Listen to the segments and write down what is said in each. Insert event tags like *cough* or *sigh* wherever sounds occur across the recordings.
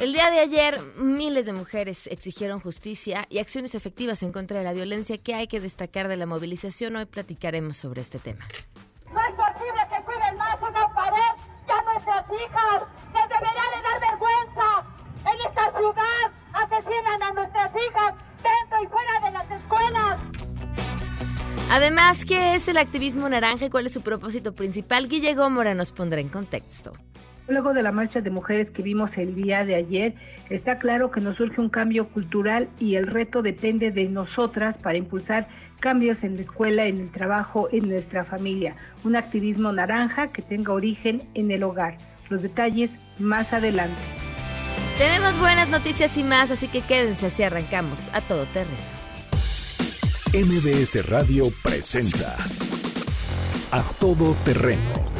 El día de ayer, miles de mujeres exigieron justicia y acciones efectivas en contra de la violencia que hay que destacar de la movilización. Hoy platicaremos sobre este tema. No es posible que cuiden más una pared que a nuestras hijas. Les debería de dar vergüenza. En esta ciudad asesinan a nuestras hijas dentro y fuera de las escuelas. Además, ¿qué es el activismo naranja y cuál es su propósito principal? Guille Gómora nos pondrá en contexto. Luego de la marcha de mujeres que vimos el día de ayer, está claro que nos surge un cambio cultural y el reto depende de nosotras para impulsar cambios en la escuela, en el trabajo, en nuestra familia. Un activismo naranja que tenga origen en el hogar. Los detalles más adelante. Tenemos buenas noticias y más, así que quédense así arrancamos a todo terreno. MBS Radio presenta A Todo Terreno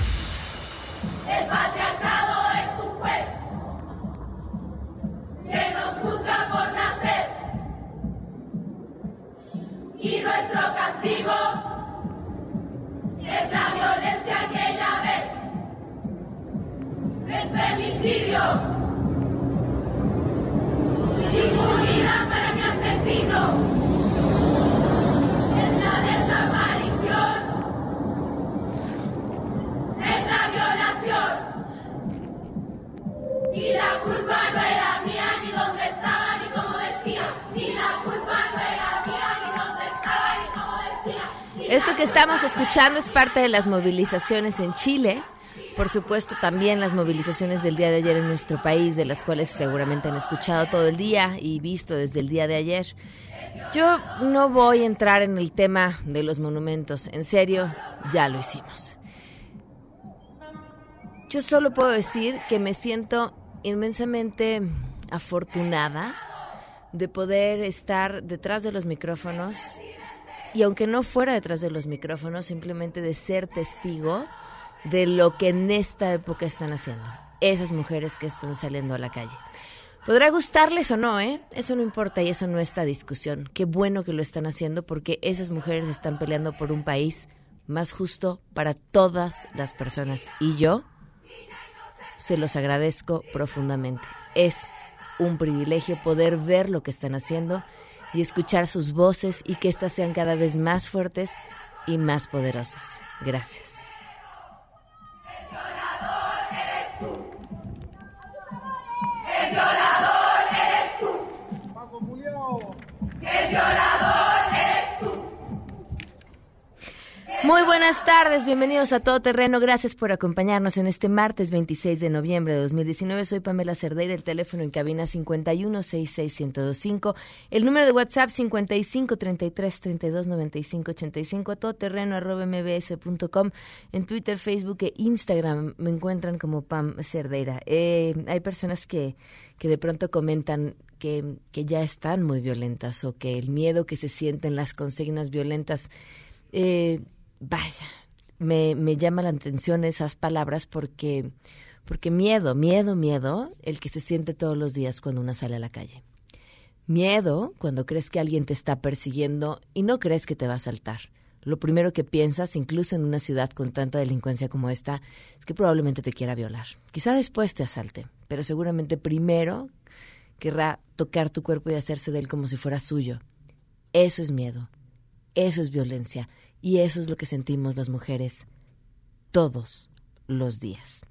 Escuchando es parte de las movilizaciones en Chile. Por supuesto, también las movilizaciones del día de ayer en nuestro país, de las cuales seguramente han escuchado todo el día y visto desde el día de ayer. Yo no voy a entrar en el tema de los monumentos. En serio, ya lo hicimos. Yo solo puedo decir que me siento inmensamente afortunada de poder estar detrás de los micrófonos y aunque no fuera detrás de los micrófonos, simplemente de ser testigo de lo que en esta época están haciendo esas mujeres que están saliendo a la calle. Podrá gustarles o no, ¿eh? Eso no importa y eso no está discusión. Qué bueno que lo están haciendo porque esas mujeres están peleando por un país más justo para todas las personas. Y yo se los agradezco profundamente. Es un privilegio poder ver lo que están haciendo y escuchar sus voces y que éstas sean cada vez más fuertes y más poderosas. Gracias. El violador eres tú. El violador eres tú. Muy buenas tardes, bienvenidos a Todo Terreno. Gracias por acompañarnos en este martes 26 de noviembre de 2019. Soy Pamela Cerdeira, el teléfono en cabina 5166125, el número de WhatsApp 5533329585, a todoterreno arroba mbs.com, en Twitter, Facebook e Instagram me encuentran como Pam Cerdeira. Eh, hay personas que, que de pronto comentan que, que ya están muy violentas o que el miedo que se sienten las consignas violentas eh, vaya, me, me llama la atención esas palabras porque, porque miedo, miedo, miedo, el que se siente todos los días cuando una sale a la calle. Miedo cuando crees que alguien te está persiguiendo y no crees que te va a saltar. Lo primero que piensas, incluso en una ciudad con tanta delincuencia como esta, es que probablemente te quiera violar. Quizá después te asalte, pero seguramente primero querrá tocar tu cuerpo y hacerse de él como si fuera suyo. Eso es miedo. Eso es violencia. Y eso es lo que sentimos las mujeres todos los días.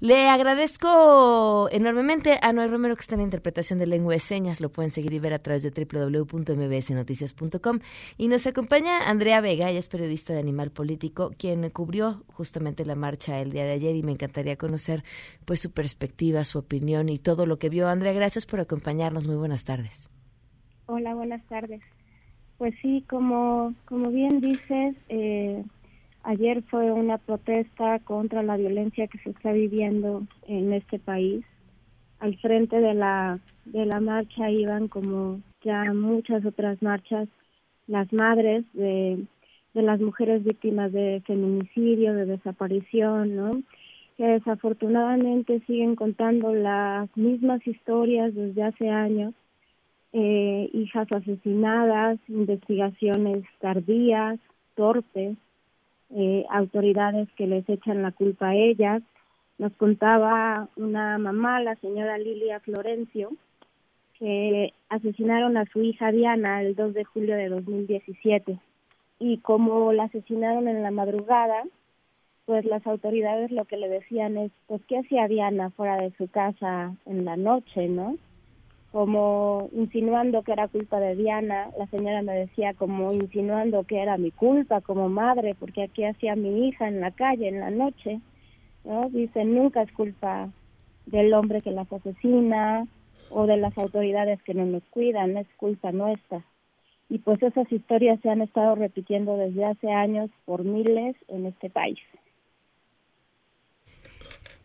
Le agradezco enormemente a Noel Romero que está en la interpretación de lengua de señas. Lo pueden seguir y ver a través de www.mbsnoticias.com. Y nos acompaña Andrea Vega, ella es periodista de Animal Político, quien cubrió justamente la marcha el día de ayer y me encantaría conocer pues su perspectiva, su opinión y todo lo que vio. Andrea, gracias por acompañarnos. Muy buenas tardes. Hola, buenas tardes. Pues sí, como, como bien dices, eh, ayer fue una protesta contra la violencia que se está viviendo en este país. al frente de la, de la marcha iban como ya muchas otras marchas las madres de, de las mujeres víctimas de feminicidio, de desaparición, ¿no? que desafortunadamente siguen contando las mismas historias desde hace años, eh, hijas asesinadas, investigaciones tardías, torpes, eh, autoridades que les echan la culpa a ellas. Nos contaba una mamá, la señora Lilia Florencio, que asesinaron a su hija Diana el 2 de julio de 2017 y como la asesinaron en la madrugada, pues las autoridades lo que le decían es, pues, ¿qué hacía Diana fuera de su casa en la noche, no? Como insinuando que era culpa de Diana, la señora me decía como insinuando que era mi culpa como madre, porque aquí hacía mi hija en la calle en la noche, ¿no? Dice, nunca es culpa del hombre que las asesina o de las autoridades que no nos cuidan, es culpa nuestra. Y pues esas historias se han estado repitiendo desde hace años por miles en este país.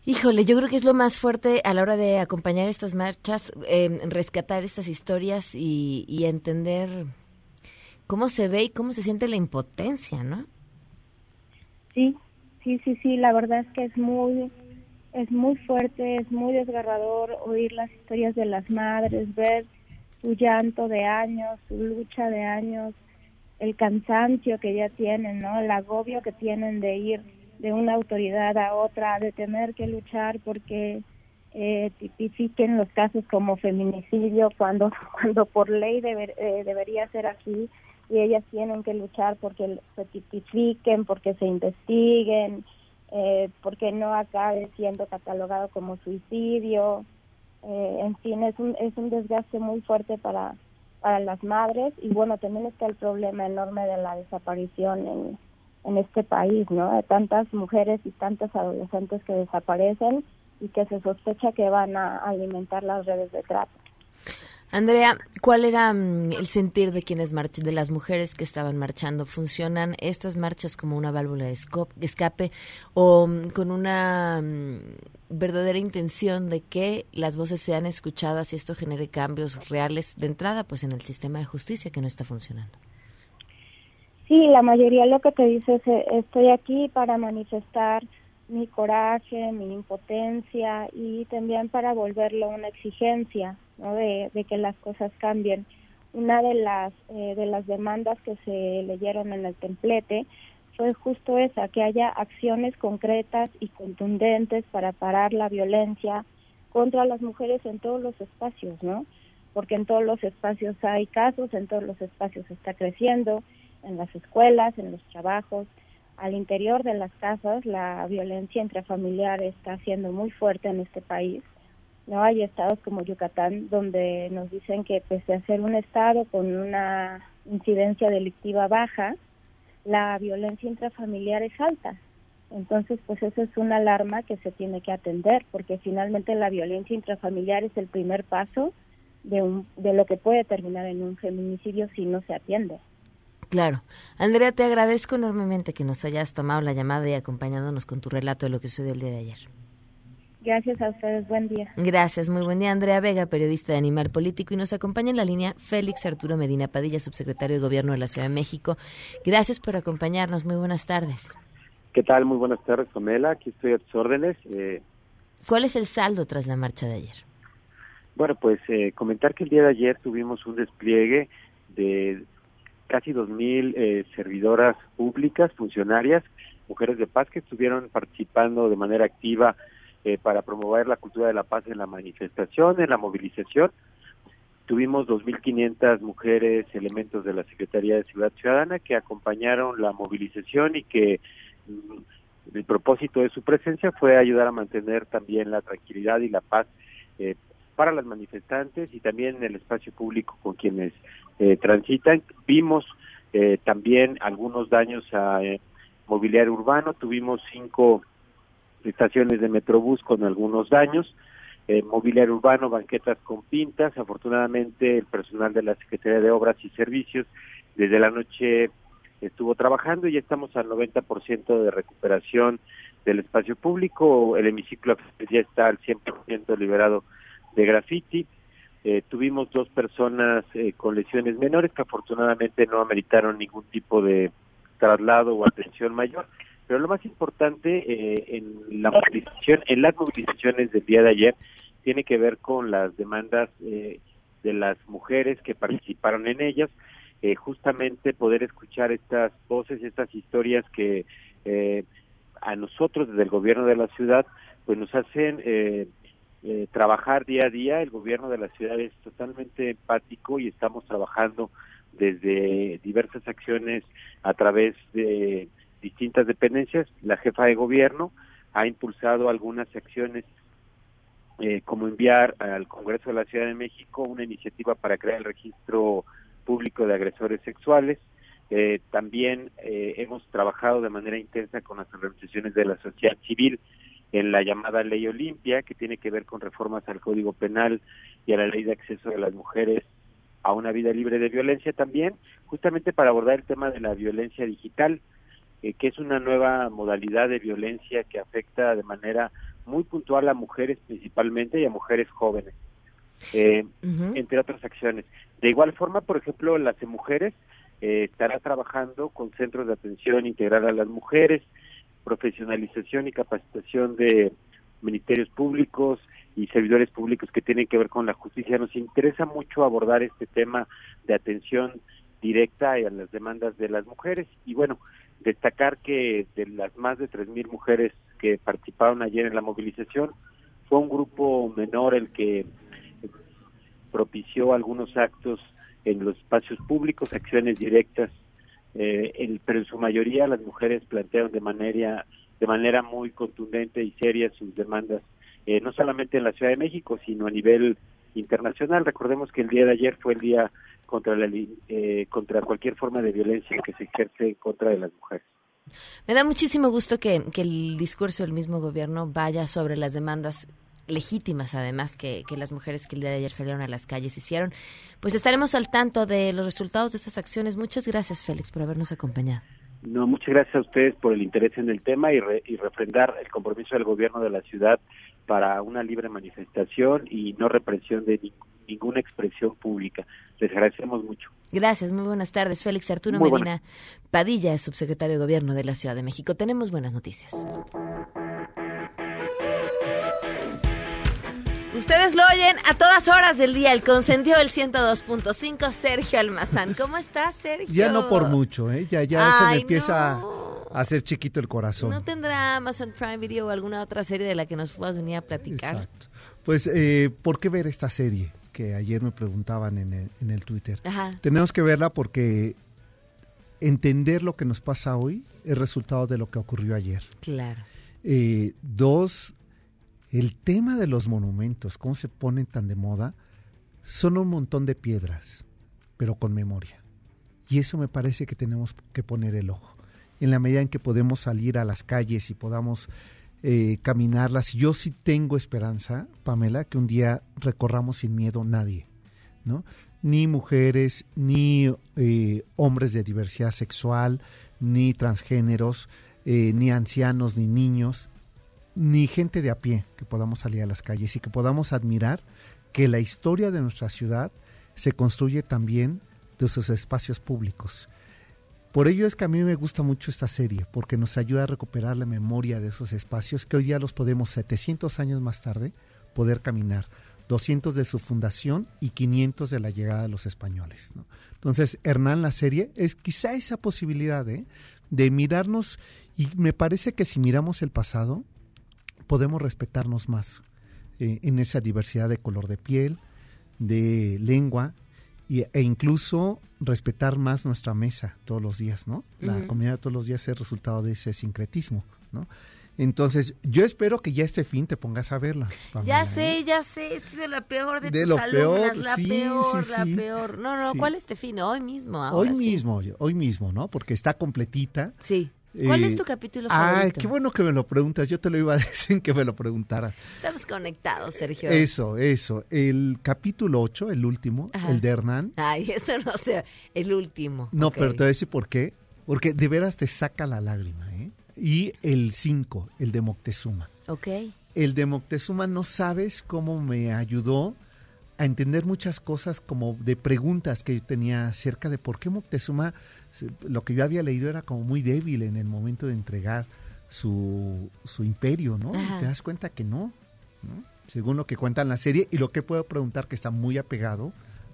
Híjole, yo creo que es lo más fuerte a la hora de acompañar estas marchas, eh, rescatar estas historias y, y, entender cómo se ve y cómo se siente la impotencia, ¿no? Sí, sí, sí, sí, la verdad es que es muy, es muy fuerte, es muy desgarrador oír las historias de las madres, ver su llanto de años, su lucha de años, el cansancio que ya tienen, ¿no? El agobio que tienen de ir de una autoridad a otra, de tener que luchar porque eh, tipifiquen los casos como feminicidio cuando *laughs* cuando por ley eh, debería ser así y ellas tienen que luchar porque se tipifiquen, porque se investiguen, eh, porque no acabe siendo catalogado como suicidio. Eh, en fin, es un, es un desgaste muy fuerte para, para las madres y bueno, también está el problema enorme de la desaparición en, en este país, ¿no? De tantas mujeres y tantos adolescentes que desaparecen y que se sospecha que van a alimentar las redes de trata. Andrea, ¿cuál era mm, el sentir de quienes marchan, de las mujeres que estaban marchando? ¿Funcionan estas marchas como una válvula de escape o mm, con una mm, verdadera intención de que las voces sean escuchadas y esto genere cambios reales de entrada, pues en el sistema de justicia que no está funcionando? Sí, la mayoría lo que te dice es eh, estoy aquí para manifestar mi coraje, mi impotencia y también para volverlo una exigencia de, que las cosas cambien. Una de las, eh, de las demandas que se leyeron en el templete fue justo esa, que haya acciones concretas y contundentes para parar la violencia contra las mujeres en todos los espacios, ¿no? Porque en todos los espacios hay casos, en todos los espacios está creciendo, en las escuelas, en los trabajos, al interior de las casas, la violencia intrafamiliar está siendo muy fuerte en este país no hay estados como Yucatán donde nos dicen que pese a ser un estado con una incidencia delictiva baja, la violencia intrafamiliar es alta. Entonces, pues eso es una alarma que se tiene que atender, porque finalmente la violencia intrafamiliar es el primer paso de, un, de lo que puede terminar en un feminicidio si no se atiende. Claro. Andrea, te agradezco enormemente que nos hayas tomado la llamada y acompañándonos con tu relato de lo que sucedió el día de ayer. Gracias a ustedes, buen día. Gracias, muy buen día. Andrea Vega, periodista de Animal Político, y nos acompaña en la línea Félix Arturo Medina Padilla, subsecretario de Gobierno de la Ciudad de México. Gracias por acompañarnos, muy buenas tardes. ¿Qué tal? Muy buenas tardes, Pamela. Aquí estoy a tus órdenes. Eh... ¿Cuál es el saldo tras la marcha de ayer? Bueno, pues eh, comentar que el día de ayer tuvimos un despliegue de casi 2.000 eh, servidoras públicas, funcionarias, mujeres de paz que estuvieron participando de manera activa eh, para promover la cultura de la paz en la manifestación, en la movilización. Tuvimos 2.500 mujeres, elementos de la Secretaría de Ciudad Ciudadana que acompañaron la movilización y que mm, el propósito de su presencia fue ayudar a mantener también la tranquilidad y la paz eh, para las manifestantes y también en el espacio público con quienes eh, transitan. Vimos también algunos daños a mobiliario urbano, tuvimos cinco estaciones de Metrobús con algunos daños, eh, mobiliario urbano, banquetas con pintas. Afortunadamente, el personal de la Secretaría de Obras y Servicios desde la noche estuvo trabajando y ya estamos al 90% de recuperación del espacio público. El hemiciclo ya está al 100% liberado de graffiti. Eh, tuvimos dos personas eh, con lesiones menores que afortunadamente no ameritaron ningún tipo de traslado o atención mayor. Pero lo más importante eh, en la movilización, en las movilizaciones del día de ayer, tiene que ver con las demandas de las mujeres que participaron en ellas, justamente poder escuchar estas voces, estas historias que a nosotros desde el gobierno de la ciudad, pues nos hacen eh, trabajar día a día. El gobierno de la ciudad es totalmente empático y estamos trabajando desde diversas acciones a través de distintas dependencias. La jefa de gobierno ha impulsado algunas acciones eh, como enviar al Congreso de la Ciudad de México una iniciativa para crear el registro público de agresores sexuales. Eh, también hemos trabajado de manera intensa con las organizaciones de la sociedad civil en la llamada Ley Olimpia, que tiene que ver con reformas al Código Penal y a la Ley de Acceso de las Mujeres a una vida libre de violencia también, justamente para abordar el tema de la violencia digital, eh, que es una nueva modalidad de violencia que afecta de manera muy puntual a mujeres principalmente y a mujeres jóvenes, eh, entre otras acciones. De igual forma, por ejemplo, las mujeres eh, estará trabajando con centros de atención integral a las mujeres, profesionalización y capacitación de ministerios públicos y servidores públicos que tienen que ver con la justicia. Nos interesa mucho abordar este tema de atención directa a las demandas de las mujeres y bueno, destacar que de las más de 3.000 mujeres que participaron ayer en la movilización, fue un grupo menor el que propició algunos actos en los espacios públicos, acciones directas eh, el, pero en su mayoría las mujeres plantearon de manera de manera muy contundente y seria sus demandas, eh, no solamente en la Ciudad de México, sino a nivel internacional. Recordemos que el día de ayer fue el día contra la, eh, contra cualquier forma de violencia que se ejerce contra de las mujeres. Me da muchísimo gusto que, que el discurso del mismo gobierno vaya sobre las demandas legítimas además que, que, las mujeres que el día de ayer salieron a las calles hicieron. Pues estaremos al tanto de los resultados de esas acciones. Muchas gracias, Félix, por habernos acompañado. No, muchas gracias a ustedes por el interés en el tema y, y refrendar el compromiso del gobierno de la ciudad para una libre manifestación y no represión de ninguna expresión pública. Les agradecemos mucho. Gracias, muy buenas tardes. Félix Arturo Medina Padilla subsecretario de Gobierno de la Ciudad de México. Tenemos buenas noticias. Ustedes lo oyen a todas horas del día, el consentido del 102.5, Sergio Almazán. ¿Cómo estás, Sergio? Ya no por mucho, ¿eh? Ya, ya se me empieza a hacer chiquito el corazón. ¿No tendrá Amazon Prime Video o alguna otra serie de la que nos puedas venir a platicar? Exacto. Pues, eh, ¿por qué ver esta serie? Que ayer me preguntaban en el, en el Twitter. Tenemos que verla porque entender lo que nos pasa hoy es resultado de lo que ocurrió ayer. Claro. Eh, dos, el tema de los monumentos, cómo se ponen tan de moda, son un montón de piedras, pero con memoria. Y eso me parece que tenemos que poner el ojo. En la medida en que podemos salir a las calles y podamos eh, caminarlas, yo sí tengo esperanza, Pamela, que un día recorramos sin miedo nadie, ¿no? Ni mujeres, ni eh, hombres de diversidad sexual, ni transgéneros, eh, ni ancianos, ni niños ni gente de a pie que podamos salir a las calles y que podamos admirar que la historia de nuestra ciudad se construye también de sus espacios públicos. Por ello es que a mí me gusta mucho esta serie, porque nos ayuda a recuperar la memoria de esos espacios que hoy día los podemos, 700 años más tarde, poder caminar. 200 de su fundación y 500 de la llegada de los españoles. Entonces, Hernán, la serie, es quizá esa posibilidad ¿eh? de mirarnos, y me parece que si miramos el pasado, podemos respetarnos más eh, en esa diversidad de color de piel, de lengua e incluso respetar más nuestra mesa todos los días, ¿no? La comida de todos los días es resultado de ese sincretismo, ¿no? Entonces, yo espero que ya este fin te pongas a verla. ya sé, ¿eh? ya sé, es de la peor de, de tus lo peor, la peor, la peor. No, no, ¿cuál este fin? Hoy mismo, Hoy mismo, hoy mismo, ¿no? Porque está completita. Sí. ¿Cuál es tu capítulo favorito? Ay, qué bueno que me lo preguntas. Yo te lo iba a *laughs* decir que me lo preguntara. Estamos conectados, Sergio. Eso, eso. El capítulo 8, el último, el de Hernán. Ay, *laughs* eso no sé, el último. No, pero te voy a decir por qué. Porque de veras te saca la lágrima, ¿eh? Y el 5, el de Moctezuma. Ok. el de Moctezuma no sabes cómo me ayudó a entender muchas cosas como de preguntas que yo tenía acerca de por qué Moctezuma, lo que yo había leído era como muy débil en el momento de entregar su, su imperio, ¿no? Te das cuenta que no, ¿no? Según lo que cuenta en la serie y lo que puedo preguntar que está muy apegado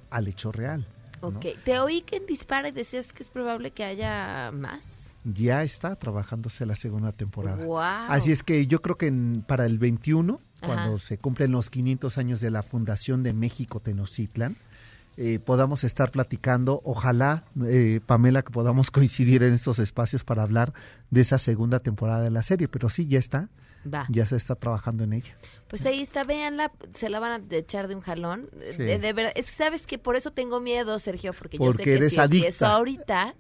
al hecho real. ¿no? Ok, te oí que en Dispara y decías que es probable que haya más. Ya está trabajándose la segunda temporada. Wow. Así es que yo creo que en- para el 21, Ajá. cuando se cumplen los 500 años de la fundación de México Tenochtitlan, eh, podamos estar platicando, ojalá, eh, Pamela, que podamos *laughs* coincidir en estos espacios para hablar de esa segunda temporada de la serie, pero sí, ya está, Va. ya se está trabajando en ella. Pues ahí está, véanla, se la van a echar de un jalón. Sí. De, de verdad, es que sabes que por eso tengo miedo, Sergio, porque, yo Porque sé que eres si empiezo ahorita,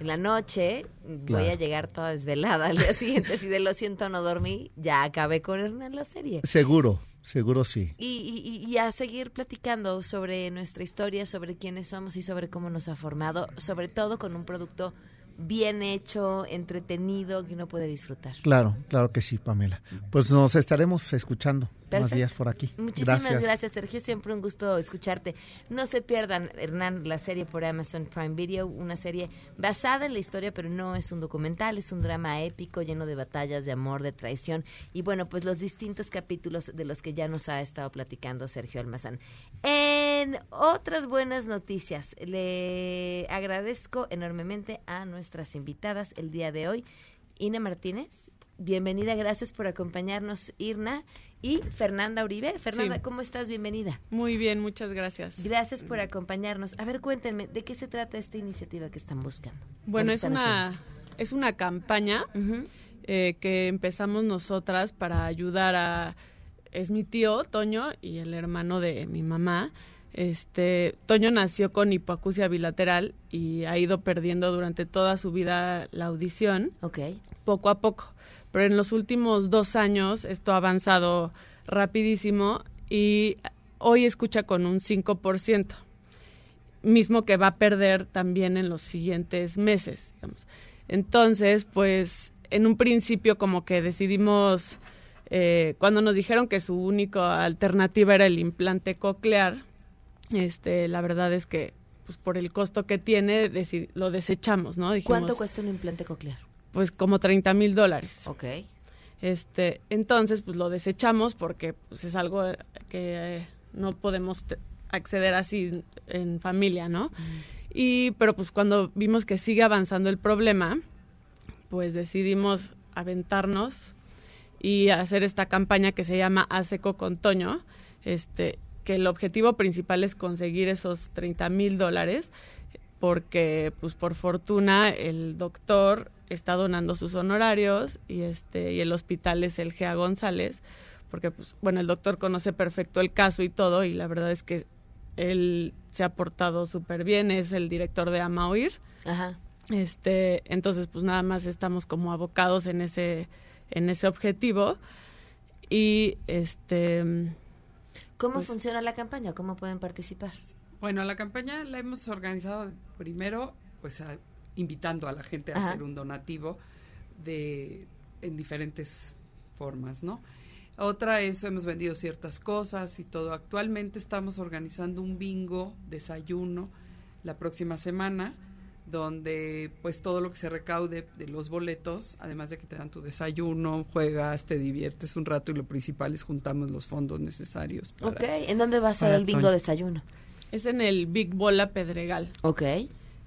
en la noche, voy a llegar toda desvelada al día *laughs* siguiente. Si de lo siento no dormí, ya acabé con Hernán la serie. Seguro, seguro sí. Y, y- y a seguir platicando sobre nuestra historia, sobre quiénes somos y sobre cómo nos ha formado, sobre todo con un producto bien hecho, entretenido, que uno puede disfrutar. Claro, claro que sí, Pamela. Pues nos estaremos escuchando más Perfecto. días por aquí. Muchísimas gracias. Sergio. Siempre un gusto escucharte. No se pierdan, Hernán, la serie por Amazon Prime Video, una serie basada en la historia, pero no es un documental, es un drama épico lleno de batallas, de amor, de traición y bueno, pues los distintos capítulos de los que ya nos ha estado platicando Sergio Almazán. En otras buenas noticias, le agradezco enormemente a nuestras invitadas el día de hoy. Ina Martínez, bienvenida, gracias por acompañarnos, Irna, y Fernanda Uribe. Fernanda, Sí. ¿cómo estás? Bienvenida. Muy bien, muchas gracias. Gracias por acompañarnos. A ver, cuéntenme, ¿de qué se trata esta iniciativa que están buscando? Bueno, ¿Qué es una, es una campaña eh, que empezamos nosotras para ayudar a... Es mi tío, Toño, y el hermano de mi mamá. Este, Toño nació con hipoacusia bilateral y ha ido perdiendo durante toda su vida la audición. Ok. poco a poco. Pero en los últimos dos años esto ha avanzado rapidísimo y hoy escucha con un 5%, mismo que va a perder también en los siguientes meses. digamos. Entonces, pues en un principio como que decidimos, eh, cuando nos dijeron que su única alternativa era el implante coclear, este, la verdad es que pues por el costo que tiene lo desechamos, ¿no? ¿Cuánto cuesta un implante coclear? Pues como 30 mil dólares. Ok. Este, entonces, pues lo desechamos porque pues, es algo eh, que eh, no podemos acceder así en familia, ¿no? Y, pero pues cuando vimos que sigue avanzando el problema, pues decidimos aventarnos y hacer esta campaña que se llama A Seco con Toño, este, que el objetivo principal es conseguir esos 30 mil dólares, porque pues por fortuna el doctor está donando sus honorarios y este y el hospital es el GA González, porque pues bueno, el doctor conoce perfecto el caso y todo y la verdad es que él se ha portado súper bien, es el director de Amaoir. Ajá. Este, entonces pues nada más estamos como abocados en ese en ese objetivo y este ¿Cómo Pues- funciona la campaña? ¿Cómo pueden participar? Bueno, la campaña la hemos organizado primero, pues a- invitando a la gente a Ajá. hacer un donativo de en diferentes formas, ¿no? Otra es hemos vendido ciertas cosas y todo. Actualmente estamos organizando un bingo desayuno la próxima semana donde pues todo lo que se recaude de los boletos, además de que te dan tu desayuno, juegas, te diviertes un rato y lo principal es juntamos los fondos necesarios para Ok. ¿En dónde va a ser el bingo Toño. desayuno? Es en el Big Bola Pedregal. Ok.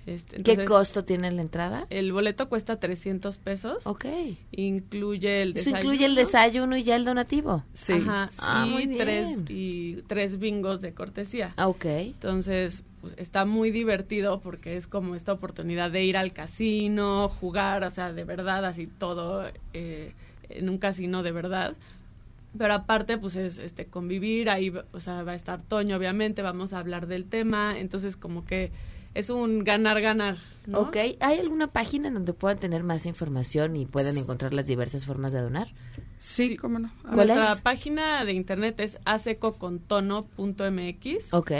Este, ¿Qué costo tiene la entrada? El boleto cuesta 300 pesos. Ok. Incluye el Eso desayuno. incluye el desayuno y ya el donativo. Sí. Ajá, Ah, y muy bien. tres y tres bingos de cortesía. Ah, ok. Entonces, pues, está muy divertido porque es como esta oportunidad de ir al casino, jugar, o sea, de verdad, así todo eh, en un casino de verdad. Pero aparte, pues es este convivir, ahí, o sea, va a estar Toño, obviamente, vamos a hablar del tema, entonces como que es un ganar-ganar, ¿no? Ok. ¿Hay alguna página en donde puedan tener más información y puedan encontrar las diversas formas de donar? Sí, cómo no. ¿Cuál Nuestra es? página de internet es acecocontono.mx Ok.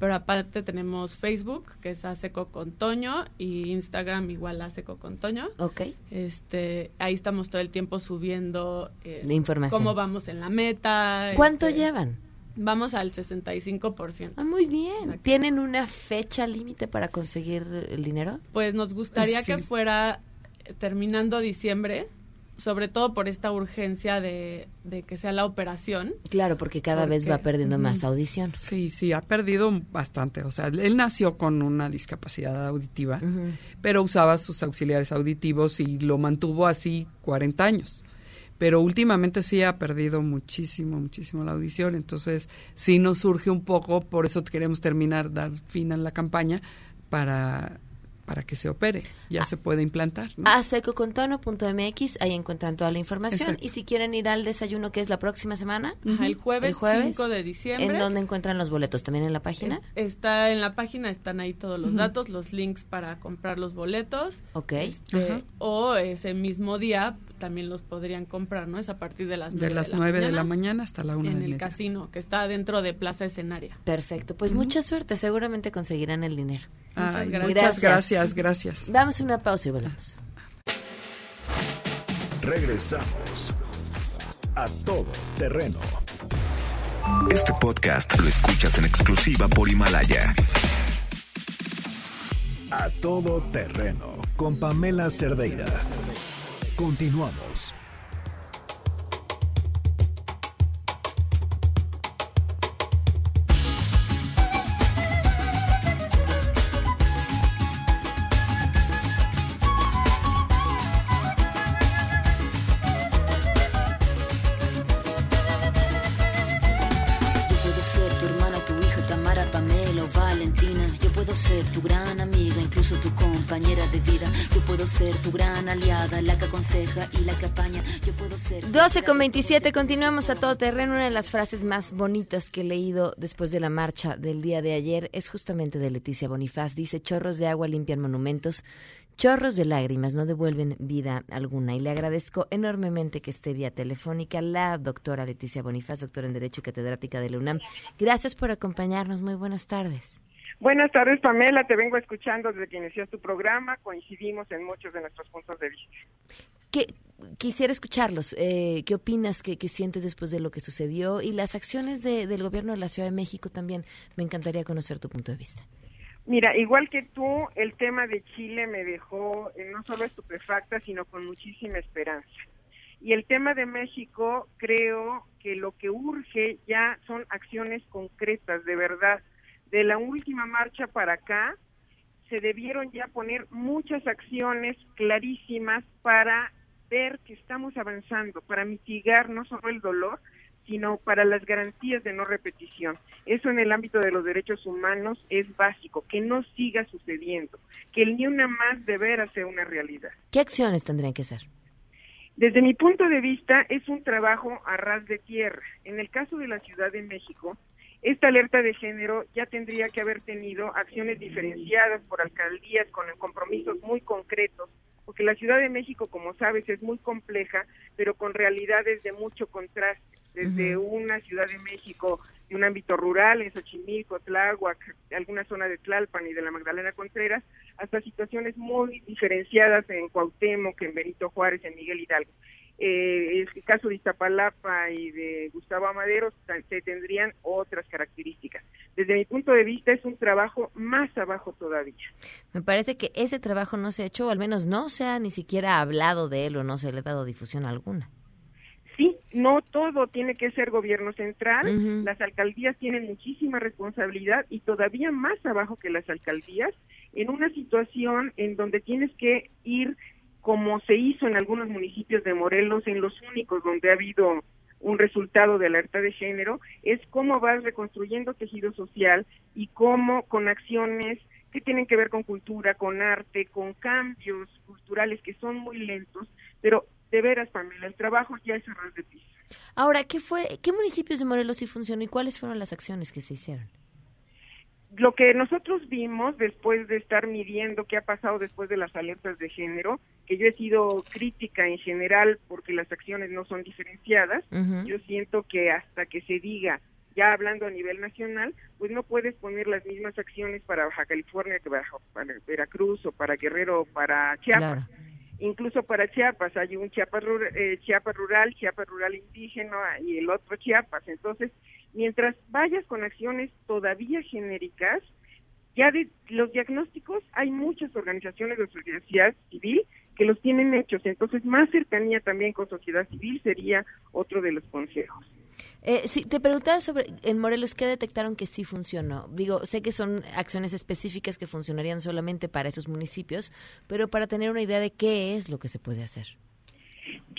Pero aparte tenemos Facebook, que es Aseco con Toño, y Instagram igual Aseco con Toño. Ok. Este, ahí estamos todo el tiempo subiendo eh, De información. cómo vamos en la meta. ¿Cuánto este, llevan? Vamos al 65%. Ah, muy bien. Exacto. ¿Tienen una fecha límite para conseguir el dinero? Pues nos gustaría Sí. que fuera terminando diciembre, sobre todo por esta urgencia de, de que sea la operación. Claro, porque cada vez va perdiendo más audición. Sí, sí, ha perdido bastante. O sea, él nació con una discapacidad auditiva, pero usaba sus auxiliares auditivos y lo mantuvo así 40 años. Pero últimamente sí ha perdido muchísimo, muchísimo la audición. Entonces, sí nos surge un poco, por eso queremos terminar, dar fin a la campaña para, para que se opere. Ya se puede implantar. ¿no? asecocontono.mx, ahí encuentran toda la información. Exacto. Y si quieren ir al desayuno, que es la próxima semana, Ajá, el, jueves El jueves, 5 de diciembre. ¿en dónde encuentran los boletos? ¿También en la página? Es- está en la página, están ahí todos los datos, los links para comprar los boletos. ok. Este, Ajá. o ese mismo día también los podrían comprar, ¿no? Es a partir de las 9 de las 9 de la mañana hasta la 1 en de el la casino, que está dentro de Plaza Escenaria. Perfecto. Pues mucha suerte. Seguramente conseguirán el dinero. Muchas gracias. Muchas gracias, gracias. Damos una pausa y volvemos. Regresamos a todo terreno. Este podcast lo escuchas en exclusiva por Himalaya. A todo terreno con Pamela Cerdeira. Continuamos. Yo puedo ser tu hermana, tu hija, Tamara, Pamela Valentina. Yo puedo ser tu gran amiga, incluso tu compañera de vida. Yo puedo ser tu gran aliada, la que aconseja y la que apaña. Yo puedo ser. 12 con 27, continuamos a todo terreno. Una de las frases más bonitas que he leído después de la marcha del día de ayer es justamente de Leticia Bonifaz. Dice, chorros de agua limpian monumentos, chorros de lágrimas no devuelven vida alguna. Y le agradezco enormemente que esté vía telefónica la doctora Leticia Bonifaz, doctora en Derecho y catedrática de la UNAM. Gracias por acompañarnos. Muy buenas tardes. Buenas tardes, Pamela. Te vengo escuchando desde que inició tu programa. Coincidimos en muchos de nuestros puntos de vista. ¿Qué, quisiera escucharlos. Eh, ¿Qué opinas? ¿Qué, qué sientes después de lo que sucedió? Y las acciones de- del gobierno de la Ciudad de México también. Me encantaría conocer tu punto de vista. Mira, igual que tú, el tema de Chile me dejó eh, no solo estupefacta, sino con muchísima esperanza. Y el tema de México, creo que lo que urge ya son acciones concretas, de verdad. De la última marcha para acá, se debieron ya poner muchas acciones clarísimas para ver que estamos avanzando, para mitigar no solo el dolor, sino para las garantías de no repetición. Eso en el ámbito de los derechos humanos es básico, que no siga sucediendo, que el ni una más de veras sea una realidad. ¿Qué acciones tendrían que ser? Desde mi punto de vista, es un trabajo a ras de tierra. En el caso de la Ciudad de México, esta alerta de género ya tendría que haber tenido acciones diferenciadas por alcaldías con compromisos muy concretos, porque la Ciudad de México, como sabes, es muy compleja, pero con realidades de mucho contraste, desde una Ciudad de México de un ámbito rural, en Xochimilco, Tláhuac, alguna zona de Tlalpan y de la Magdalena Contreras, hasta situaciones muy diferenciadas en Cuauhtémoc, en Benito Juárez, en Miguel Hidalgo. Eh, el caso de Iztapalapa y de Gustavo Amadero se tendrían otras características. Desde mi punto de vista es un trabajo más abajo todavía. Me parece que ese trabajo no se ha hecho, o al menos no se ha ni siquiera hablado de él o no se le ha dado difusión alguna. Sí, no todo tiene que ser gobierno central, las alcaldías tienen muchísima responsabilidad y todavía más abajo que las alcaldías en una situación en donde tienes que ir como se hizo en algunos municipios de Morelos, en los únicos donde ha habido un resultado de alerta de género, es cómo vas reconstruyendo tejido social y cómo con acciones que tienen que ver con cultura, con arte, con cambios culturales que son muy lentos, pero de veras, Pamela, el trabajo ya es ras de piso. Ahora, ¿qué fue, qué municipios de Morelos sí funcionó y cuáles fueron las acciones que se hicieron? Lo que nosotros vimos después de estar midiendo qué ha pasado después de las alertas de género, que yo he sido crítica en general porque las acciones no son diferenciadas, yo siento que hasta que se diga ya hablando a nivel nacional, pues no puedes poner las mismas acciones para Baja California que para, para Veracruz o para Guerrero o para Chiapas. Incluso para Chiapas hay un Chiapas, eh, Chiapas rural, Chiapas rural indígena y el otro Chiapas. Entonces, mientras vayas con acciones todavía genéricas, ya de los diagnósticos hay muchas organizaciones de sociedad civil que los tienen hechos. Entonces, más cercanía también con sociedad civil sería otro de los consejos. Eh, sí, te preguntaba sobre en Morelos qué detectaron que sí funcionó. Digo, sé que son acciones específicas que funcionarían solamente para esos municipios, pero para tener una idea de qué es lo que se puede hacer.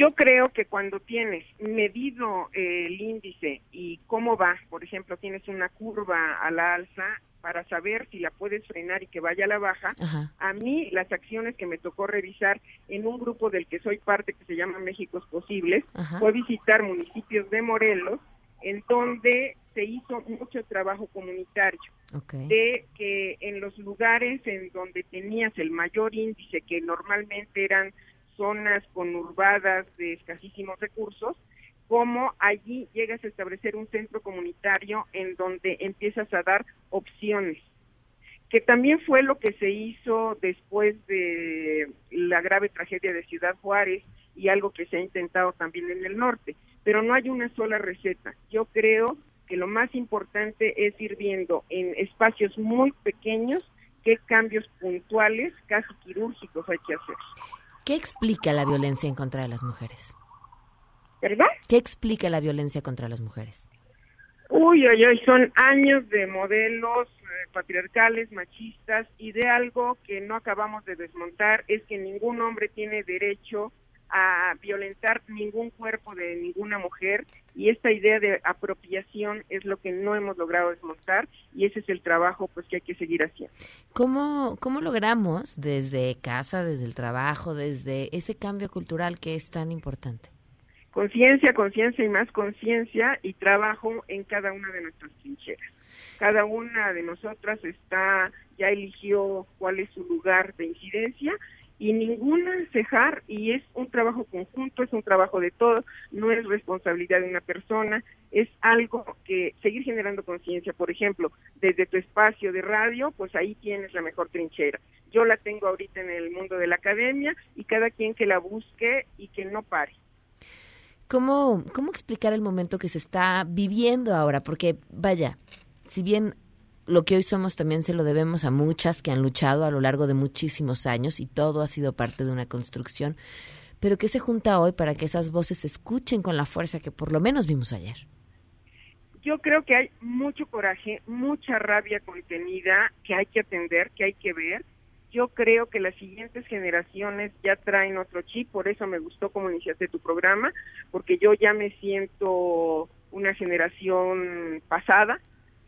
Yo creo que cuando tienes medido eh, el índice y cómo va, por ejemplo, tienes una curva a la alza para saber si la puedes frenar y que vaya a la baja, a mí las acciones que me tocó revisar en un grupo del que soy parte que se llama México Posibles, fue visitar municipios de Morelos en donde se hizo mucho trabajo comunitario, de que en los lugares en donde tenías el mayor índice, que normalmente eran zonas conurbadas de escasísimos recursos, como allí llegas a establecer un centro comunitario en donde empiezas a dar opciones, que también fue lo que se hizo después de la grave tragedia de Ciudad Juárez y algo que se ha intentado también en el norte, pero no hay una sola receta. Yo creo que lo más importante es ir viendo en espacios muy pequeños qué cambios puntuales, casi quirúrgicos hay que hacer. ¿Qué explica la violencia en contra de las mujeres? ¿Verdad? ¿Qué explica la violencia contra las mujeres? Uy, uy, uy, son años de modelos eh, patriarcales, machistas y de algo que no acabamos de desmontar, es que ningún hombre tiene derecho a violentar ningún cuerpo de ninguna mujer y esta idea de apropiación es lo que no hemos logrado desmontar y ese es el trabajo pues que hay que seguir haciendo. ¿Cómo, cómo logramos desde casa, desde el trabajo, desde ese cambio cultural que es tan importante? Conciencia, conciencia y más conciencia y trabajo en cada una de nuestras trincheras. Cada una de nosotras está ya eligió cuál es su lugar de incidencia y ninguna cejar y es un trabajo conjunto, es un trabajo de todos, no es responsabilidad de una persona, es algo que seguir generando conciencia, por ejemplo, desde tu espacio de radio, pues ahí tienes la mejor trinchera. Yo la tengo ahorita en el mundo de la academia y cada quien que la busque y que no pare. ¿Cómo, ¿Cómo explicar el momento que se está viviendo ahora? Porque, vaya, si bien lo que hoy somos también se lo debemos a muchas que han luchado a lo largo de muchísimos años y todo ha sido parte de una construcción. Pero ¿qué se junta hoy para que esas voces se escuchen con la fuerza que por lo menos vimos ayer? Yo creo que hay mucho coraje, mucha rabia contenida que hay que atender, que hay que ver. Yo creo que las siguientes generaciones ya traen otro chip, por eso me gustó como iniciaste tu programa, porque yo ya me siento una generación pasada,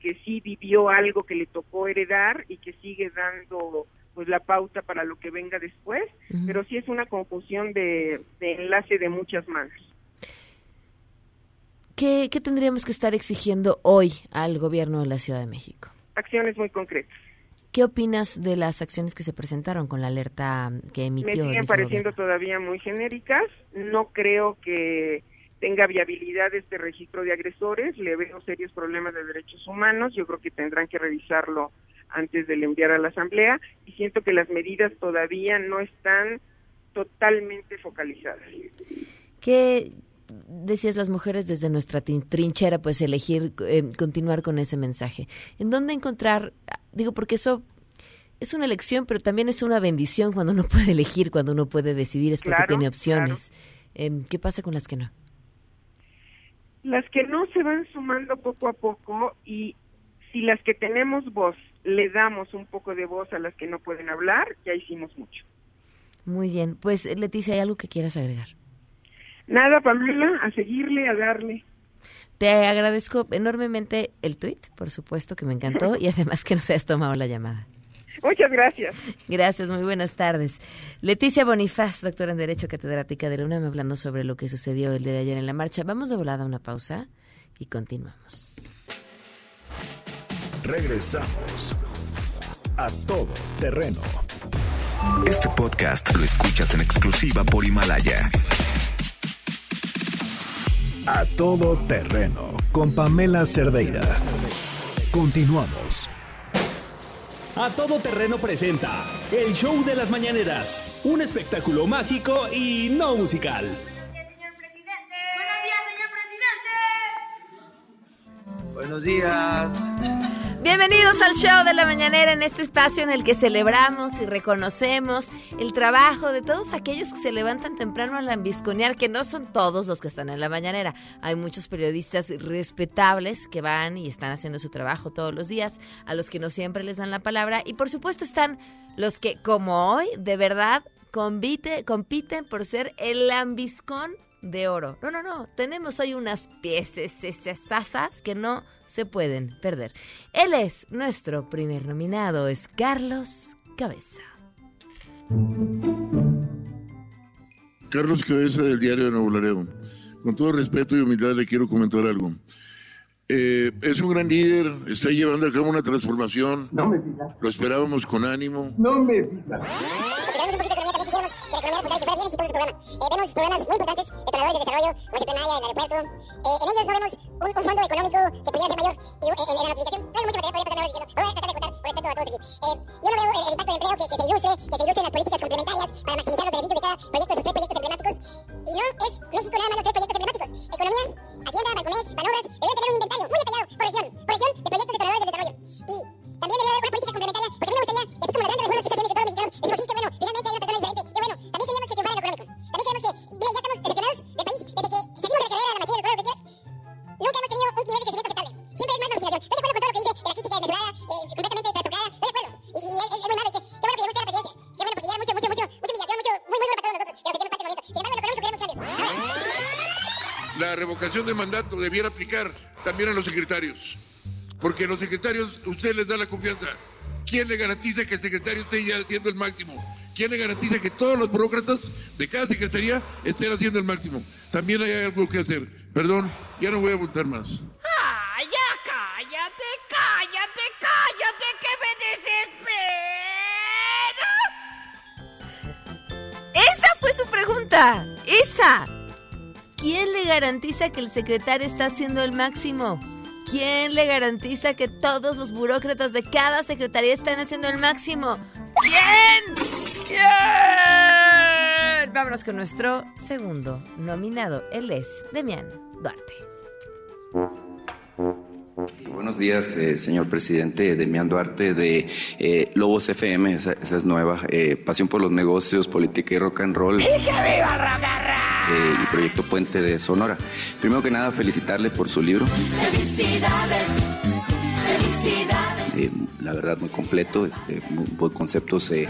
que sí vivió algo que le tocó heredar y que sigue dando pues la pauta para lo que venga después, pero sí es una confusión de, enlace de muchas manos. ¿Qué, ¿Qué tendríamos que estar exigiendo hoy al gobierno de la Ciudad de México? Acciones muy concretas. ¿Qué opinas de las acciones que se presentaron con la alerta que emitió? Me siguen pareciendo todavía muy genéricas. No creo que tenga viabilidad este registro de agresores, le veo serios problemas de derechos humanos, yo creo que tendrán que revisarlo antes de enviar a la Asamblea y siento que las medidas todavía no están totalmente focalizadas. ¿Qué decías las mujeres desde nuestra trinchera, pues elegir eh, continuar con ese mensaje? ¿En dónde encontrar, digo, porque eso es una elección, pero también es una bendición cuando uno puede elegir, cuando uno puede decidir, es porque tiene opciones. Em, ¿Qué pasa con las que no? Las que no se van sumando poco a poco y si las que tenemos voz le damos un poco de voz a las que no pueden hablar, ya hicimos mucho. Muy bien, pues Leticia, ¿hay algo que quieras agregar? Nada, Pamela, a seguirle, a darle. Te agradezco enormemente el tweet, por supuesto que me encantó, *laughs* y además que nos hayas tomado la llamada. Muchas gracias. Gracias, muy buenas tardes. Leticia Bonifaz, doctora en Derecho catedrática de la UNAM, hablando sobre lo que sucedió el día de ayer en la marcha. Vamos de volada a una pausa y continuamos. Regresamos a todo terreno. Este podcast lo escuchas en exclusiva por Himalaya. A todo terreno con Pamela Cerdeira. Continuamos. A todo terreno presenta el show de las mañaneras, un espectáculo mágico y no musical. Buenos días. Bienvenidos al show de la mañanera en este espacio en el que celebramos y reconocemos el trabajo de todos aquellos que se levantan temprano a lambisconear, que no son todos los que están en la mañanera. Hay muchos periodistas respetables que van y están haciendo su trabajo todos los días, a los que no siempre les dan la palabra y por supuesto están los que como hoy de verdad compite, compiten por ser el lambiscón de oro. No, no, no. Tenemos hoy unas piezas esas que no se pueden perder. Él es nuestro primer nominado, es Carlos Cabeza. Carlos Cabeza del diario de Nuevo Laredo. Con todo respeto y humildad le quiero comentar algo. Eh, es un gran líder, está llevando a cabo una transformación. No me digas. Lo esperábamos con ánimo. No me digas. Vemos programas muy importantes de operadores de desarrollo, como el Planaya, el aeropuerto. Eh, en ellos no vemos un, un, fondo económico que pudiera ser mayor y, en, en, la notificación. No hay mucho material, podría pasar diciendo. Voy a tratar de contar por respeto a todos aquí. Eh, yo no veo el, el, impacto de empleo que, que se ilustre, que se ilustren las políticas complementarias para maximizar los beneficios de cada proyecto sus tres proyectos emblemáticos. Y no es México nada más los tres proyectos emblemáticos. Economía, Hacienda, Balconex, Banobras, deben tener un inventario muy detallado revocación de mandato debiera aplicar también a los secretarios. Porque los secretarios, usted les da la confianza. ¿Quién le garantiza que el secretario esté ya haciendo el máximo? ¿Quién le garantiza que todos los burócratas de cada secretaría estén haciendo el máximo? También hay algo que hacer. Perdón, ya no voy a voltar más. ¡Ay, ya cállate, cállate, cállate, que me desesperas! Esa fue su pregunta. Esa. ¿Quién le garantiza que el secretario está haciendo el máximo? ¿Quién le garantiza que todos los burócratas de cada secretaría están haciendo el máximo? ¿Quién? ¿Quién? Vámonos con nuestro segundo nominado. Él es Demián Duarte. Buenos días, eh, señor presidente. Demián Duarte de eh, Lobos FM, esa, esa es nueva. Eh, Pasión por los negocios, política y rock and roll. ¡Y que viva rock and roll! y Proyecto Puente de Sonora. Primero que nada, felicitarle por su libro. ¡Felicidades! ¡Felicidades! Eh, la verdad, muy completo, este, muy, muy conceptos eh,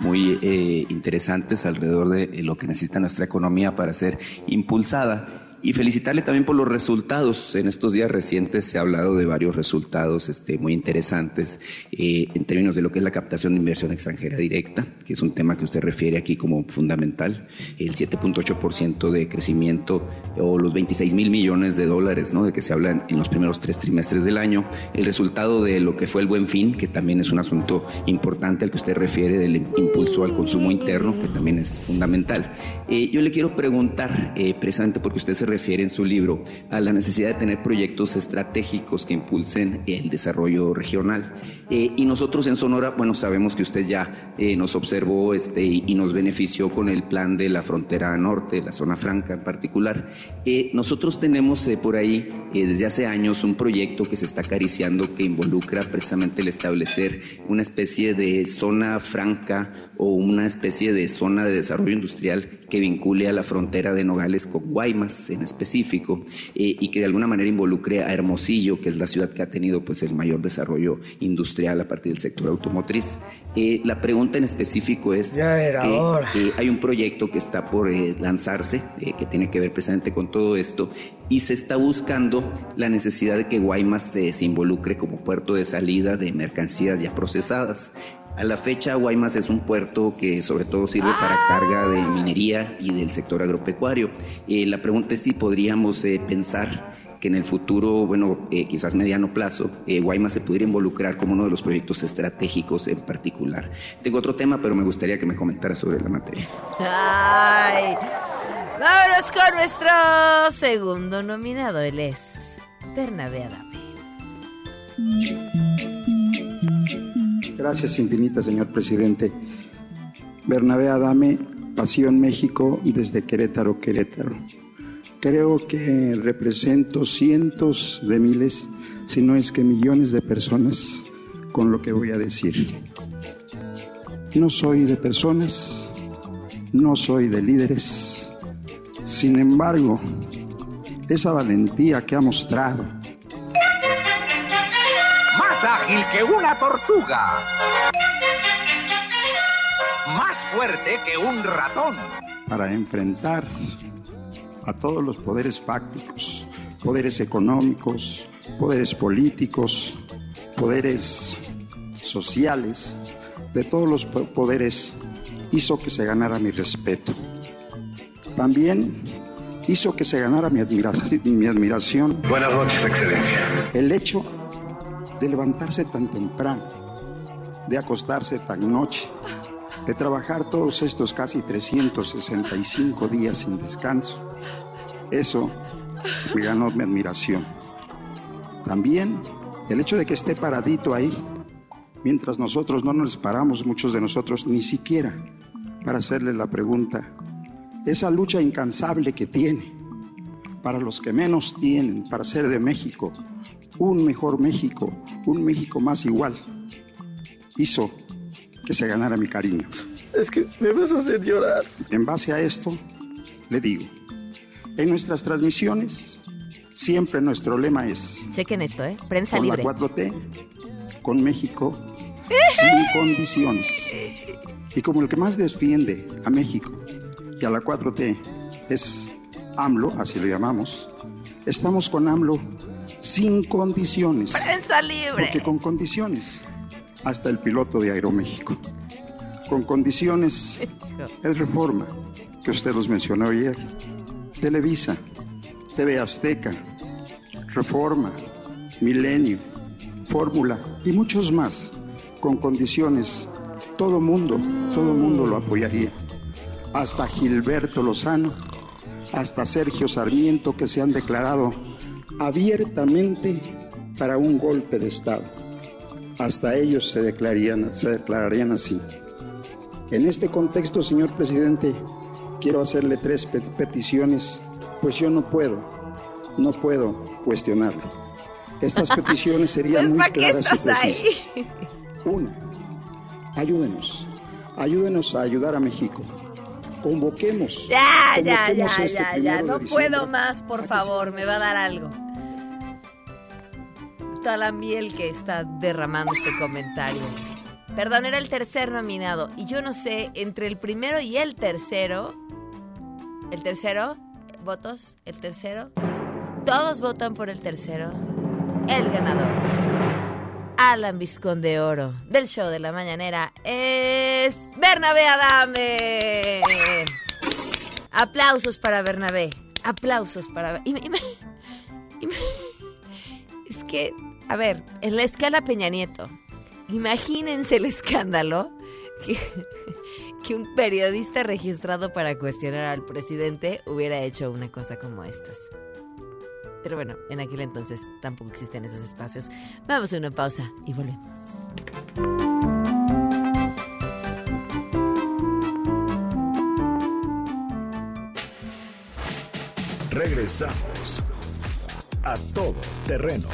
muy eh, interesantes alrededor de lo que necesita nuestra economía para ser impulsada. Y felicitarle también por los resultados. En estos días recientes se ha hablado de varios resultados este, muy interesantes eh, en términos de lo que es la captación de inversión extranjera directa, que es un tema que usted refiere aquí como fundamental. El 7.8% de crecimiento o los 26 mil millones de dólares ¿no? de que se hablan en los primeros tres trimestres del año. El resultado de lo que fue el buen fin, que también es un asunto importante al que usted refiere del impulso al consumo interno, que también es fundamental. Eh, yo le quiero preguntar, eh, precisamente porque usted se refiere en su libro a la necesidad de tener proyectos estratégicos que impulsen el desarrollo regional. Eh, y nosotros en Sonora, bueno, sabemos que usted ya eh, nos observó este, y, nos benefició con el plan de la frontera norte, la zona franca en particular. Eh, nosotros tenemos por ahí desde hace años un proyecto que se está acariciando que involucra precisamente el establecer una especie de zona franca o una especie de zona de desarrollo industrial que vincule a la frontera de Nogales con Guaymas específico eh, y que de alguna manera involucre a Hermosillo, que es la ciudad que ha tenido pues el mayor desarrollo industrial a partir del sector automotriz. Eh, la pregunta en específico es ya era que hora. eh, hay un proyecto que está por eh, lanzarse que tiene que ver precisamente con todo esto y se está buscando la necesidad de que Guaymas se involucre como puerto de salida de mercancías ya procesadas. A la fecha, Guaymas es un puerto que sobre todo sirve para carga de minería y del sector agropecuario. Eh, la pregunta es si podríamos eh, pensar que en el futuro, bueno, eh, quizás mediano plazo, eh, Guaymas se pudiera involucrar como uno de los proyectos estratégicos en particular. Tengo otro tema, pero me gustaría que me comentara sobre la materia. Ay. Vámonos con nuestro segundo nominado. Él es Bernabé Adame. Gracias infinita, señor presidente. Bernabé Adame, Pasión México desde Querétaro, Querétaro. Creo que represento cientos de miles, si no es que millones de personas con lo que voy a decir. No soy de personas, no soy de líderes. Sin embargo, esa valentía que ha mostrado, Más ágil que una tortuga. Más fuerte que un ratón. para enfrentar a todos los poderes fácticos, poderes económicos, poderes políticos, poderes sociales, de todos los po- poderes, hizo que se ganara mi respeto. También hizo que se ganara mi admiración. Mi admiración Buenas noches, Excelencia. el hecho de levantarse tan temprano, de acostarse tan noche, de trabajar todos estos casi 365 días sin descanso, eso me ganó mi admiración. También el hecho de que esté paradito ahí, mientras nosotros no nos paramos, muchos de nosotros, ni siquiera para hacerle la pregunta, esa lucha incansable que tiene para los que menos tienen, para hacer de México un mejor México, un México más igual, hizo que se ganara mi cariño. Es que me vas a hacer llorar. En base a esto, le digo, en nuestras transmisiones, siempre nuestro lema es, Chequen esto, ¿eh? Prensa con libre. la 4T, con México, *laughs* sin condiciones. Y como el que más defiende a México y a la 4T es AMLO, así lo llamamos, estamos con AMLO sin condiciones. Prensa libre. Porque con condiciones, hasta el piloto de Aeroméxico. Con condiciones, el Reforma, que usted los mencionó ayer, Televisa, TV Azteca, Reforma, Milenio, Fórmula y muchos más. Con condiciones, todo mundo, todo mundo lo apoyaría. Hasta Gilberto Lozano, hasta Sergio Sarmiento, que se han declarado abiertamente para un golpe de Estado. Hasta ellos se declararían, se declararían así. En este contexto, señor presidente, quiero hacerle tres pe- peticiones, pues yo no puedo, no puedo cuestionarlo. Estas peticiones serían *laughs* muy ¿Para qué claras y precisas. ahí? Una, ayúdenos, ayúdenos a ayudar a México. Convoquemos. Ya, ya, ya, este ya, ya. de No puedo más, por favor. Me va a dar algo. Toda la miel que está derramando este comentario. Perdón, era el tercer nominado. Y yo no sé, entre el primero y el tercero. ¿El tercero? ¿Votos? ¿El tercero? Todos votan por el tercero. El ganador. Alan Vizconde de Oro del show de la mañanera es Bernabé Adame. Aplausos para Bernabé. Aplausos para... *laughs* es que, a ver, en la escala Peña Nieto, imagínense el escándalo que, un periodista registrado para cuestionar al presidente hubiera hecho una cosa como estas. Pero bueno, en aquel entonces tampoco existen esos espacios. Vamos a una pausa y volvemos. Regresamos a todo terreno.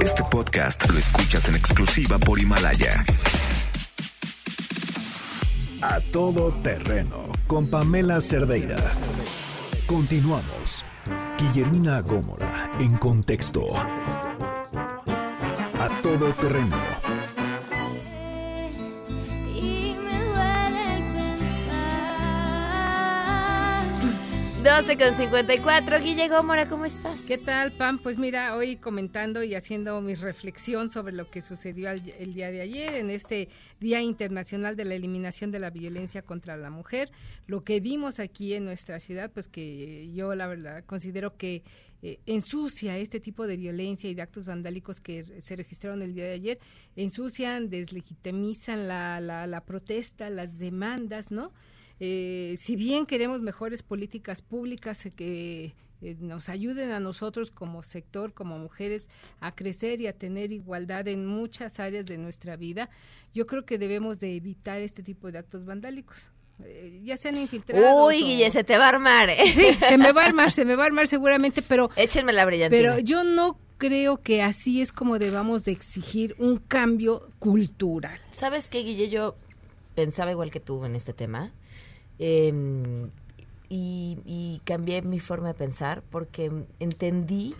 Este podcast lo escuchas en exclusiva por Himalaya. A todo terreno con Pamela Cerdeira. Continuamos. Guillermina Gómora en contexto. A todo terreno. 12 con 54. Guille Gómora, ¿cómo estás? ¿Qué tal, Pam? Pues mira, hoy comentando y haciendo mi reflexión sobre lo que sucedió al- el día de ayer en este Día Internacional de la Eliminación de la Violencia contra la Mujer, lo que vimos aquí en nuestra ciudad, pues que yo la verdad considero que eh, ensucia este tipo de violencia y de actos vandálicos que se registraron el día de ayer, ensucian, deslegitimizan la, la, la protesta, las demandas, ¿no? Eh, si bien queremos mejores políticas públicas que eh, nos ayuden a nosotros como sector, como mujeres, a crecer y a tener igualdad en muchas áreas de nuestra vida, yo creo que debemos de evitar este tipo de actos vandálicos. Eh, ya sean infiltrados. Uy, Guille, se te va a armar. ¿eh? Sí, se me va a armar, se me va a armar seguramente, pero... Échenme la brillantina. Pero yo no creo que así es como debamos de exigir un cambio cultural. ¿Sabes qué, Guille? Yo pensaba igual que tú en este tema. Eh, y, y cambié mi forma de pensar porque entendí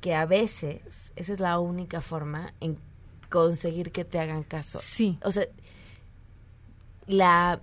que a veces esa es la única forma en conseguir que te hagan caso. Sí. O sea, la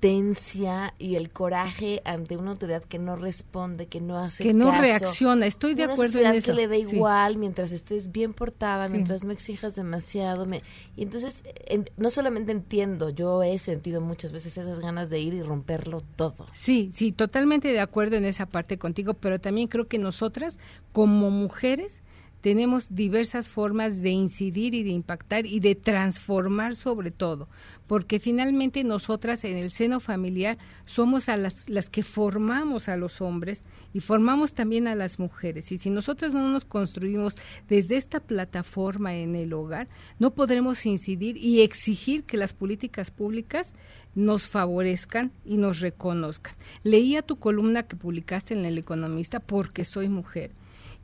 potencia y el coraje ante una autoridad que no responde, que no hace que no caso. reacciona. Estoy de Una acuerdo en eso. que le da Sí. igual mientras estés bien portada, Sí. mientras no exijas demasiado. me- y entonces, en- no solamente entiendo, yo he sentido muchas veces esas ganas de ir y romperlo todo. Sí, sí, totalmente de acuerdo en esa parte contigo, pero también creo que nosotras como mujeres tenemos diversas formas de incidir y de impactar y de transformar sobre todo, porque finalmente nosotras en el seno familiar somos a las, las que formamos a los hombres y formamos también a las mujeres. Y si nosotras no nos construimos desde esta plataforma en el hogar, no podremos incidir y exigir que las políticas públicas nos favorezcan y nos reconozcan. Leía tu columna que publicaste en El Economista porque soy mujer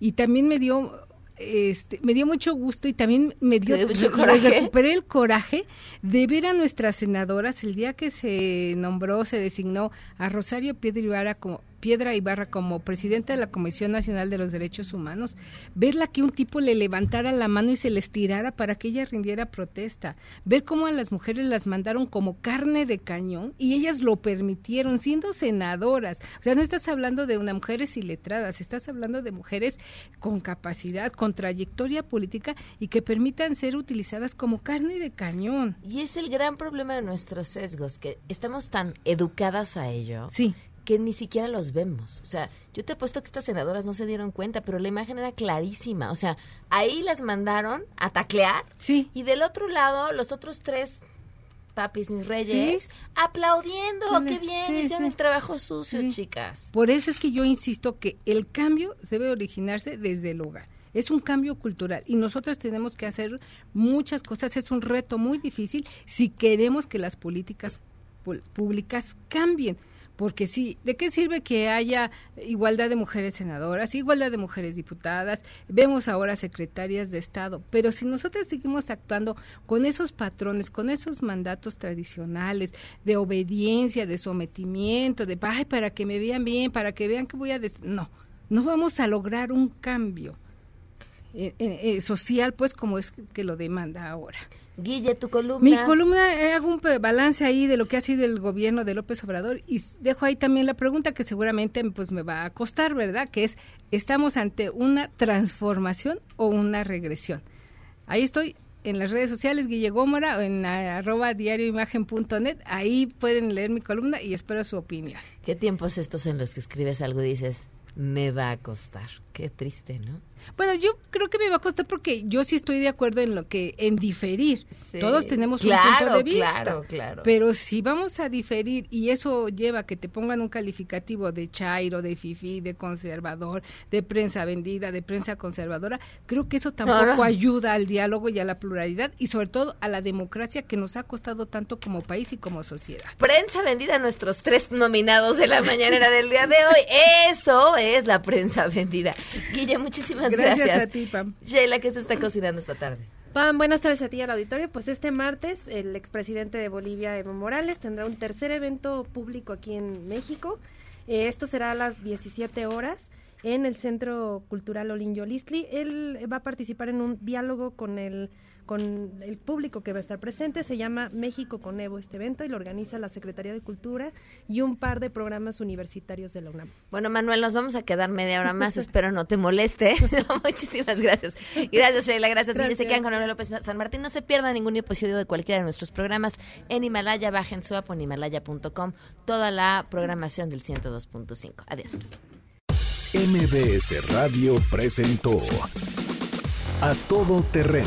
y también me dio este, me dio mucho gusto y también me dio, mucho coraje. recuperé el coraje de ver a nuestras senadoras el día que se nombró, se designó a Rosario Piedra Ibarra como Piedra Ibarra como presidenta de la Comisión Nacional de los Derechos Humanos, verla que un tipo le levantara la mano y se les tirara para que ella rindiera protesta, ver cómo a las mujeres las mandaron como carne de cañón y ellas lo permitieron siendo senadoras. O sea, no estás hablando de una mujeres iletradas, estás hablando de mujeres con capacidad, con trayectoria política y que permitan ser utilizadas como carne de cañón. Y es el gran problema de nuestros sesgos, que estamos tan educadas a ello. Sí. Que ni siquiera los vemos. O sea, yo te he puesto que estas senadoras no se dieron cuenta, pero la imagen era clarísima. O sea, ahí las mandaron a taclear. Sí. Y del otro lado, los otros tres papis, mis reyes, Sí. aplaudiendo. Sí, ¡Qué bien! sí, Hicieron sí. el trabajo sucio, chicas. Por eso es que yo insisto que el cambio debe originarse desde el hogar. Es un cambio cultural y nosotros tenemos que hacer muchas cosas. Es un reto muy difícil si queremos que las políticas públicas cambien. Porque sí, ¿de qué sirve que haya igualdad de mujeres senadoras, igualdad de mujeres diputadas? Vemos ahora secretarias de Estado, pero si nosotros seguimos actuando con esos patrones, con esos mandatos tradicionales de obediencia, de sometimiento, de ay, para que me vean bien, para que vean que voy a... des-". No, no vamos a lograr un cambio eh, eh, eh, social, pues como es que lo demanda ahora. Guille, tu columna. Mi columna, eh, hago un balance ahí de lo que ha sido el gobierno de López Obrador y dejo ahí también la pregunta que seguramente pues me va a costar, ¿verdad? Que es, ¿estamos ante una transformación o una regresión? Ahí estoy en las redes sociales, Guille Gómora, o en a- arroba diarioimagen.net, ahí pueden leer mi columna y espero su opinión. ¿Qué tiempos estos en los que escribes algo y dices, me va a costar? Qué triste, ¿no? Bueno, yo creo que me va a costar porque yo sí estoy de acuerdo en lo que en diferir. Sí. Todos tenemos un punto de vista. claro, claro. Pero si vamos a diferir y eso lleva a que te pongan un calificativo de chairo, de fifi, de conservador, de prensa vendida, de prensa conservadora, creo que eso tampoco ayuda al diálogo y a la pluralidad y sobre todo a la democracia que nos ha costado tanto como país y como sociedad. Prensa vendida a nuestros tres nominados de la mañanera del día de hoy. Eso es la prensa vendida. Guille, muchísimas gracias. Gracias a ti, Pam. Sheila, ¿qué se está cocinando esta tarde? Pam, buenas tardes a ti al auditorio. Pues este martes el expresidente de Bolivia, Evo Morales, tendrá un tercer evento público aquí en México. Eh, esto será a las 17 horas en el Centro Cultural Olin Yolistli. Él va a participar en un diálogo con el con el público que va a estar presente. Se llama México con Evo este evento y lo organiza la Secretaría de Cultura y un par de programas universitarios de la UNAM. Bueno, Manuel, nos vamos a quedar media hora más. *laughs* Espero no te moleste. *laughs* Muchísimas gracias. Gracias, Sheila. Gracias. Guille. Se Gracias. quedan con Manuel López San Martín. No se pierdan ningún episodio de cualquiera de nuestros programas en Himalaya. Bajen su app en himalaya.com. Toda la programación del 102.5. Adiós. MBS Radio presentó A Todo Terreno